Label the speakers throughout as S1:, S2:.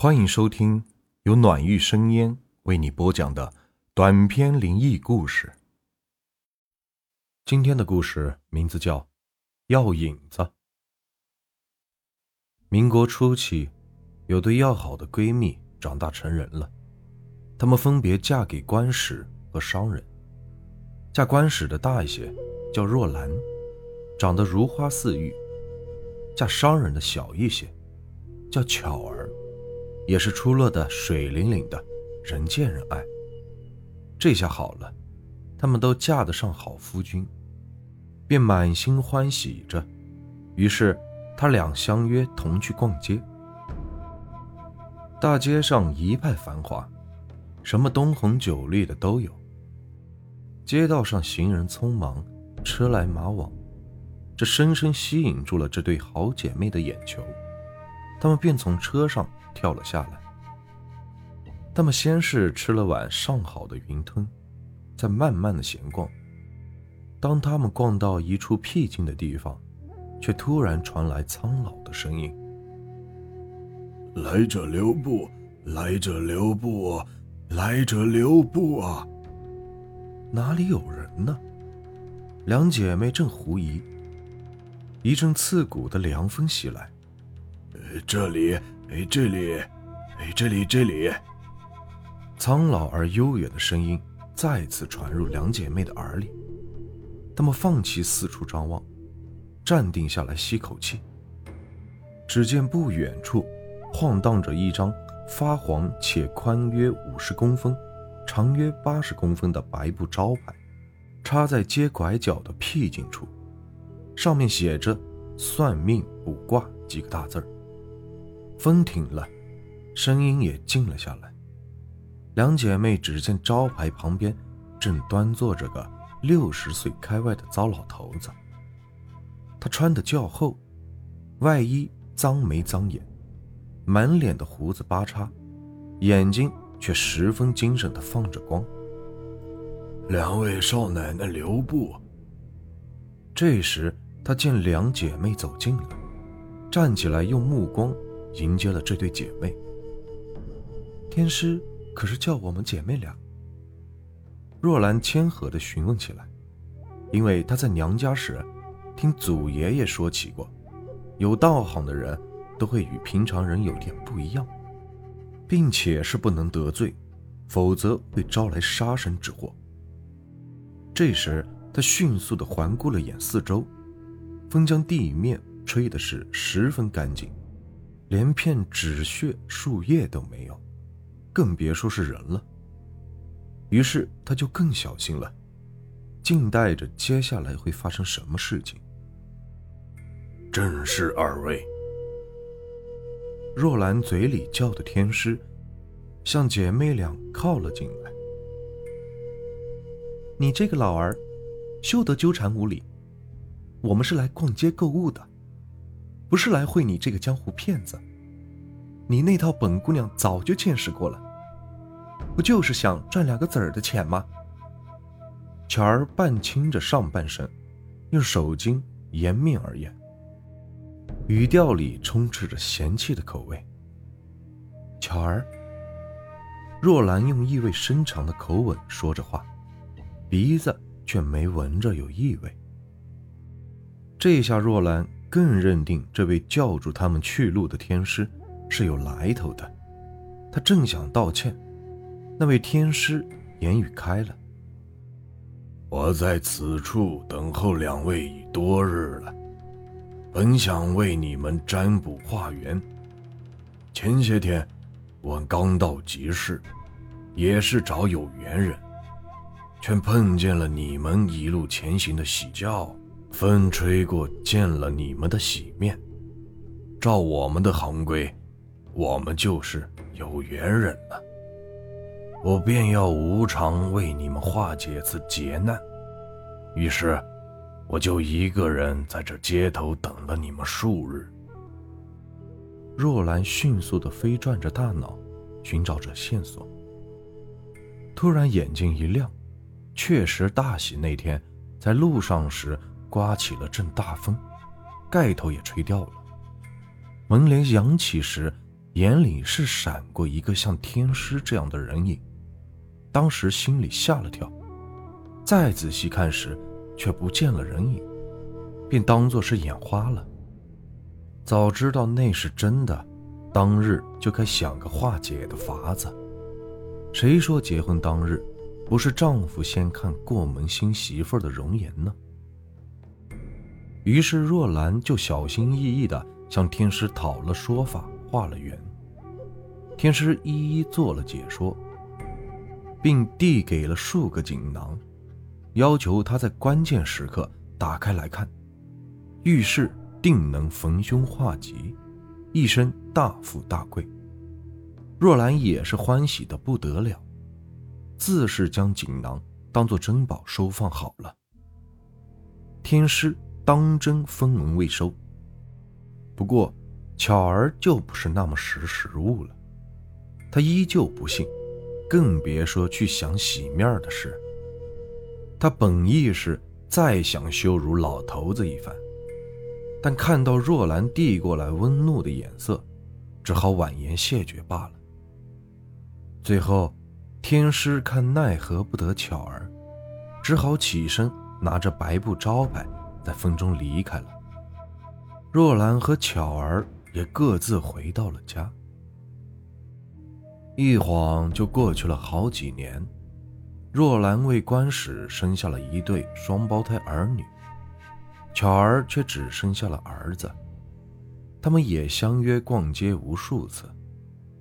S1: 欢迎收听由暖玉生烟为你播讲的短篇灵异故事。今天的故事名字叫《药引子》。民国初期，有对要好的闺蜜长大成人了，她们分别嫁给官史和商人。嫁官史的大一些，叫若兰，长得如花似玉；嫁商人的小一些，叫巧儿。也是出落的水灵灵的，人见人爱。这下好了，他们都嫁得上好夫君，便满心欢喜着。于是他俩相约同去逛街。大街上一派繁华，什么灯红酒绿的都有。街道上行人匆忙，车来马往，这深深吸引住了这对好姐妹的眼球。他们便从车上。跳了下来。他们先是吃了碗上好的云吞，再慢慢的闲逛。当他们逛到一处僻静的地方，却突然传来苍老的声音：“
S2: 来者留步，来者留步啊，来者留步啊！”
S1: 哪里有人呢？两姐妹正狐疑，一阵刺骨的凉风袭来。
S2: 这里。哎，这里，哎，这里，这里。
S1: 苍老而悠远的声音再次传入两姐妹的耳里。她们放弃四处张望，站定下来吸口气。只见不远处晃荡着一张发黄且宽约五十公分、长约八十公分的白布招牌，插在街拐角的僻静处，上面写着“算命卜卦”几个大字儿。风停了，声音也静了下来。两姐妹只见招牌旁边正端坐着个六十岁开外的糟老头子。他穿的较厚，外衣脏眉脏眼，满脸的胡子八叉，眼睛却十分精神的放着光。
S2: 两位少奶奶留步。
S1: 这时他见两姐妹走近了，站起来用目光。迎接了这对姐妹。天师可是叫我们姐妹俩？若兰谦和地询问起来，因为她在娘家时，听祖爷爷说起过，有道行的人都会与平常人有点不一样，并且是不能得罪，否则会招来杀身之祸。这时，她迅速地环顾了眼四周，风将地面吹的是十分干净。连片纸屑、树叶都没有，更别说是人了。于是他就更小心了，静待着接下来会发生什么事情。
S2: 正是二位。
S1: 若兰嘴里叫的天师，向姐妹俩靠了进来。你这个老儿，休得纠缠无理。我们是来逛街购物的。不是来会你这个江湖骗子，你那套本姑娘早就见识过了，不就是想赚两个子儿的钱吗？巧儿半倾着上半身，用手巾掩面而言，语调里充斥着嫌弃的口味。巧儿，若兰用意味深长的口吻说着话，鼻子却没闻着有异味。这下若兰。更认定这位叫住他们去路的天师是有来头的。他正想道歉，那位天师言语开了：“
S2: 我在此处等候两位已多日了，本想为你们占卜化缘。前些天我刚到集市，也是找有缘人，却碰见了你们一路前行的喜轿。”风吹过，见了你们的喜面。照我们的行规，我们就是有缘人了。我便要无偿为你们化解此劫难。于是，我就一个人在这街头等了你们数日。
S1: 若兰迅速地飞转着大脑，寻找着线索。突然眼睛一亮，确实大喜那天在路上时。刮起了阵大风，盖头也吹掉了。门帘扬起时，眼里是闪过一个像天师这样的人影，当时心里吓了跳，再仔细看时，却不见了人影，便当作是眼花了。早知道那是真的，当日就该想个化解的法子。谁说结婚当日不是丈夫先看过门新媳妇的容颜呢？于是若兰就小心翼翼地向天师讨了说法，化了缘。天师一一做了解说，并递给了数个锦囊，要求他在关键时刻打开来看，遇事定能逢凶化吉，一生大富大贵。若兰也是欢喜的不得了，自是将锦囊当作珍宝收放好了。天师当真分文未收，不过巧儿就不是那么识时务了。他依旧不信，更别说去想洗面的事。他本意是再想羞辱老头子一番，但看到若兰递过来温怒的眼色，只好婉言谢绝罢了。最后，天师看奈何不得巧儿，只好起身拿着白布招牌，在风中离开了。若兰和巧儿也各自回到了家。一晃就过去了好几年，若兰为官使生下了一对双胞胎儿女，巧儿却只生下了儿子。他们也相约逛街无数次，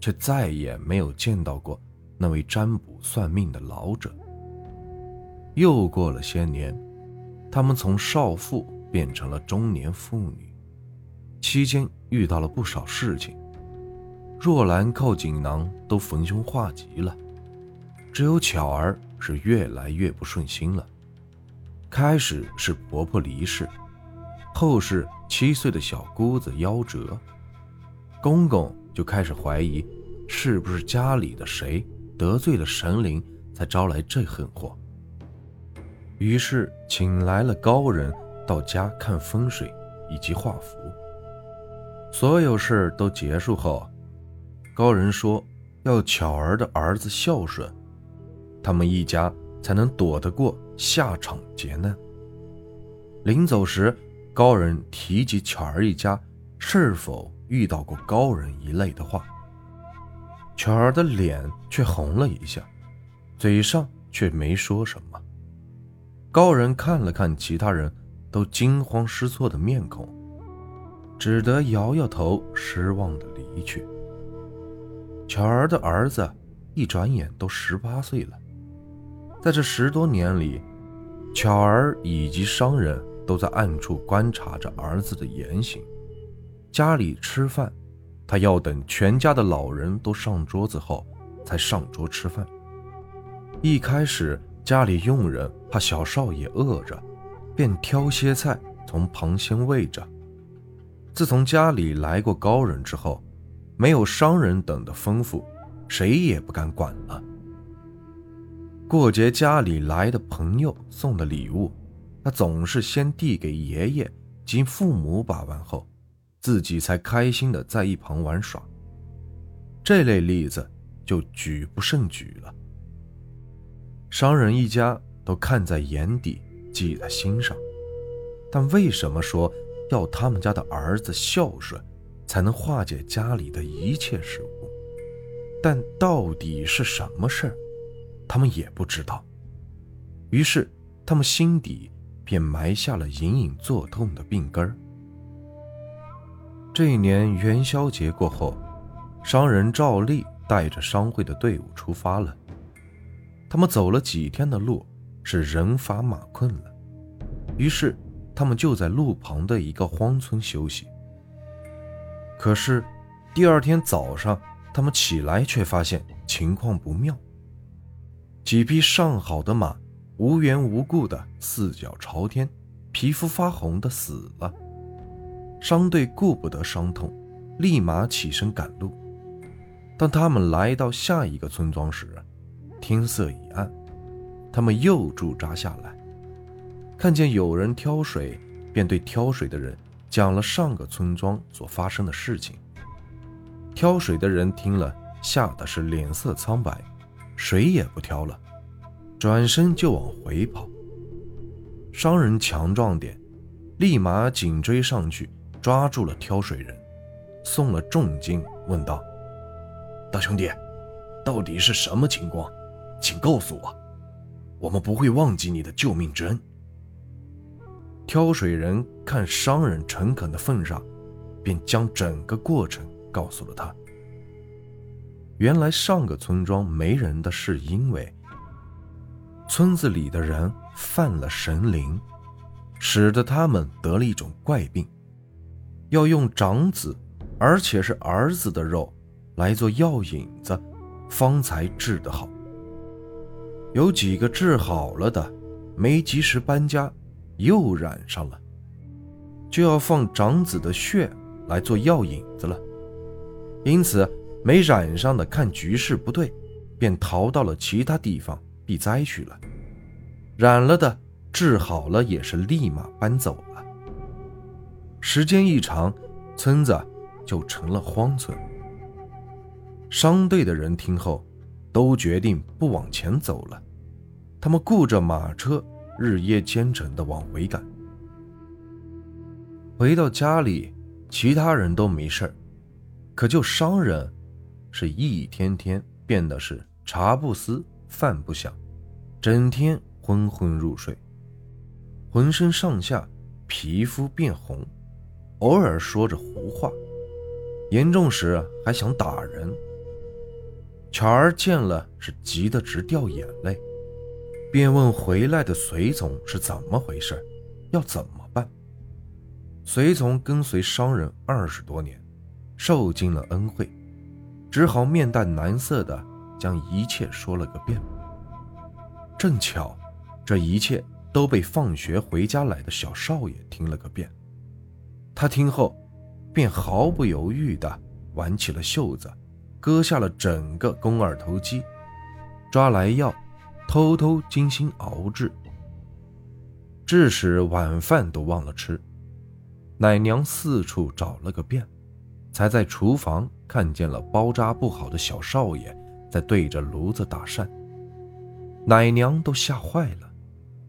S1: 却再也没有见到过那位占卜算命的老者。又过了些年，他们从少妇变成了中年妇女，期间遇到了不少事情。若兰靠锦囊都逢凶化吉了，只有巧儿是越来越不顺心了。开始是婆婆离世，后是七岁的小姑子夭折，公公就开始怀疑，是不是家里的谁得罪了神灵，才招来这横祸。于是请来了高人到家看风水以及画符。所有事都结束后。高人说：“要巧儿的儿子孝顺，他们一家才能躲得过下场劫难。”临走时，高人提及巧儿一家是否遇到过高人一类的话。巧儿的脸却红了一下，嘴上却没说什么。高人看了看其他人都惊慌失措的面孔，只得摇摇头，失望的离去。巧儿的儿子一转眼都十八岁了，在这十多年里，巧儿以及商人都在暗处观察着儿子的言行。家里吃饭，他要等全家的老人都上桌子后才上桌吃饭。一开始，家里佣人怕小少爷饿着，便挑些菜从旁先喂着。自从家里来过高人之后，没有商人等的吩咐，谁也不敢管了。过节家里来的朋友送的礼物，他总是先递给爷爷及父母把玩后，自己才开心的在一旁玩耍。这类例子就举不胜举了。商人一家都看在眼底，记在心上，但为什么说要他们家的儿子孝顺？才能化解家里的一切事物，但到底是什么事儿，他们也不知道。于是，他们心底便埋下了隐隐作痛的病根儿。这一年元宵节过后，商人照例带着商会的队伍出发了。他们走了几天的路，是人乏马困了，于是他们就在路旁的一个荒村休息。可是，第二天早上，他们起来却发现情况不妙。几匹上好的马无缘无故的四脚朝天，皮肤发红的死了。商队顾不得伤痛，立马起身赶路。当他们来到下一个村庄时，天色已暗，他们又驻扎下来，看见有人挑水，便对挑水的人。讲了上个村庄所发生的事情。挑水的人听了，吓得是脸色苍白，水也不挑了，转身就往回跑。商人强壮点，立马紧追上去，抓住了挑水人，送了重金，问道：“
S2: 大兄弟，到底是什么情况？请告诉我，我们不会忘记你的救命之恩。”
S1: 挑水人看商人诚恳的份上，便将整个过程告诉了他。原来上个村庄没人的是因为村子里的人犯了神灵，使得他们得了一种怪病，要用长子，而且是儿子的肉来做药引子，方才治得好。有几个治好了的，没及时搬家。又染上了，就要放长子的血来做药引子了。因此，没染上的看局势不对，便逃到了其他地方避灾去了。染了的治好了，也是立马搬走了。时间一长，村子就成了荒村。商队的人听后，都决定不往前走了，他们雇着马车。日夜兼程的往回赶，回到家里，其他人都没事可就商人，是一天天变得是茶不思饭不想，整天昏昏入睡，浑身上下皮肤变红，偶尔说着胡话，严重时还想打人。巧儿见了是急得直掉眼泪。便问回来的随从是怎么回事，要怎么办？随从跟随商人二十多年，受尽了恩惠，只好面带难色的将一切说了个遍。正巧，这一切都被放学回家来的小少爷听了个遍。他听后，便毫不犹豫地挽起了袖子，割下了整个肱二头肌，抓来药。偷偷精心熬制，致使晚饭都忘了吃。奶娘四处找了个遍，才在厨房看见了包扎不好的小少爷在对着炉子打扇。奶娘都吓坏了，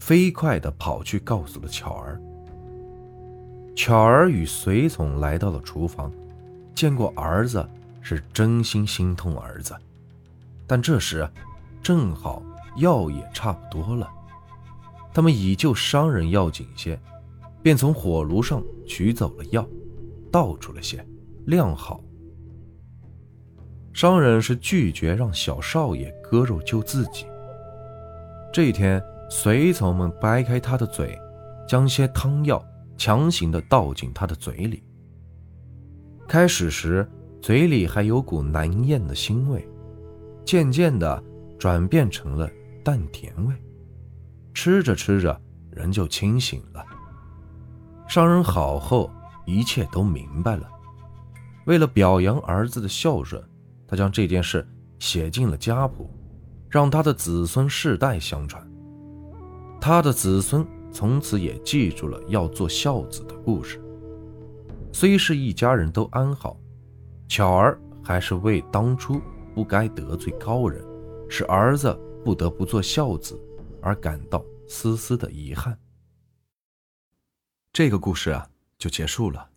S1: 飞快地跑去告诉了巧儿。巧儿与随从来到了厨房，见过儿子，是真心心痛儿子。但这时，正好。药也差不多了，他们以救商人要紧些，便从火炉上取走了药，倒出了些，晾好。商人是拒绝让小少爷割肉救自己。这一天，随从们掰开他的嘴，将些汤药强行的倒进他的嘴里。开始时，嘴里还有股难咽的腥味，渐渐的转变成了。淡甜味，吃着吃着，人就清醒了。商人好后，一切都明白了。为了表扬儿子的孝顺，他将这件事写进了家谱，让他的子孙世代相传。他的子孙从此也记住了要做孝子的故事。虽是一家人都安好，巧儿还是为当初不该得罪高人，使儿子。不得不做孝子，而感到丝丝的遗憾。这个故事啊，就结束了。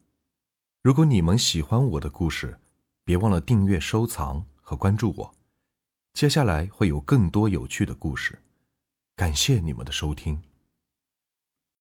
S1: 如果你们喜欢我的故事，别忘了订阅、收藏和关注我。接下来会有更多有趣的故事。感谢你们的收听。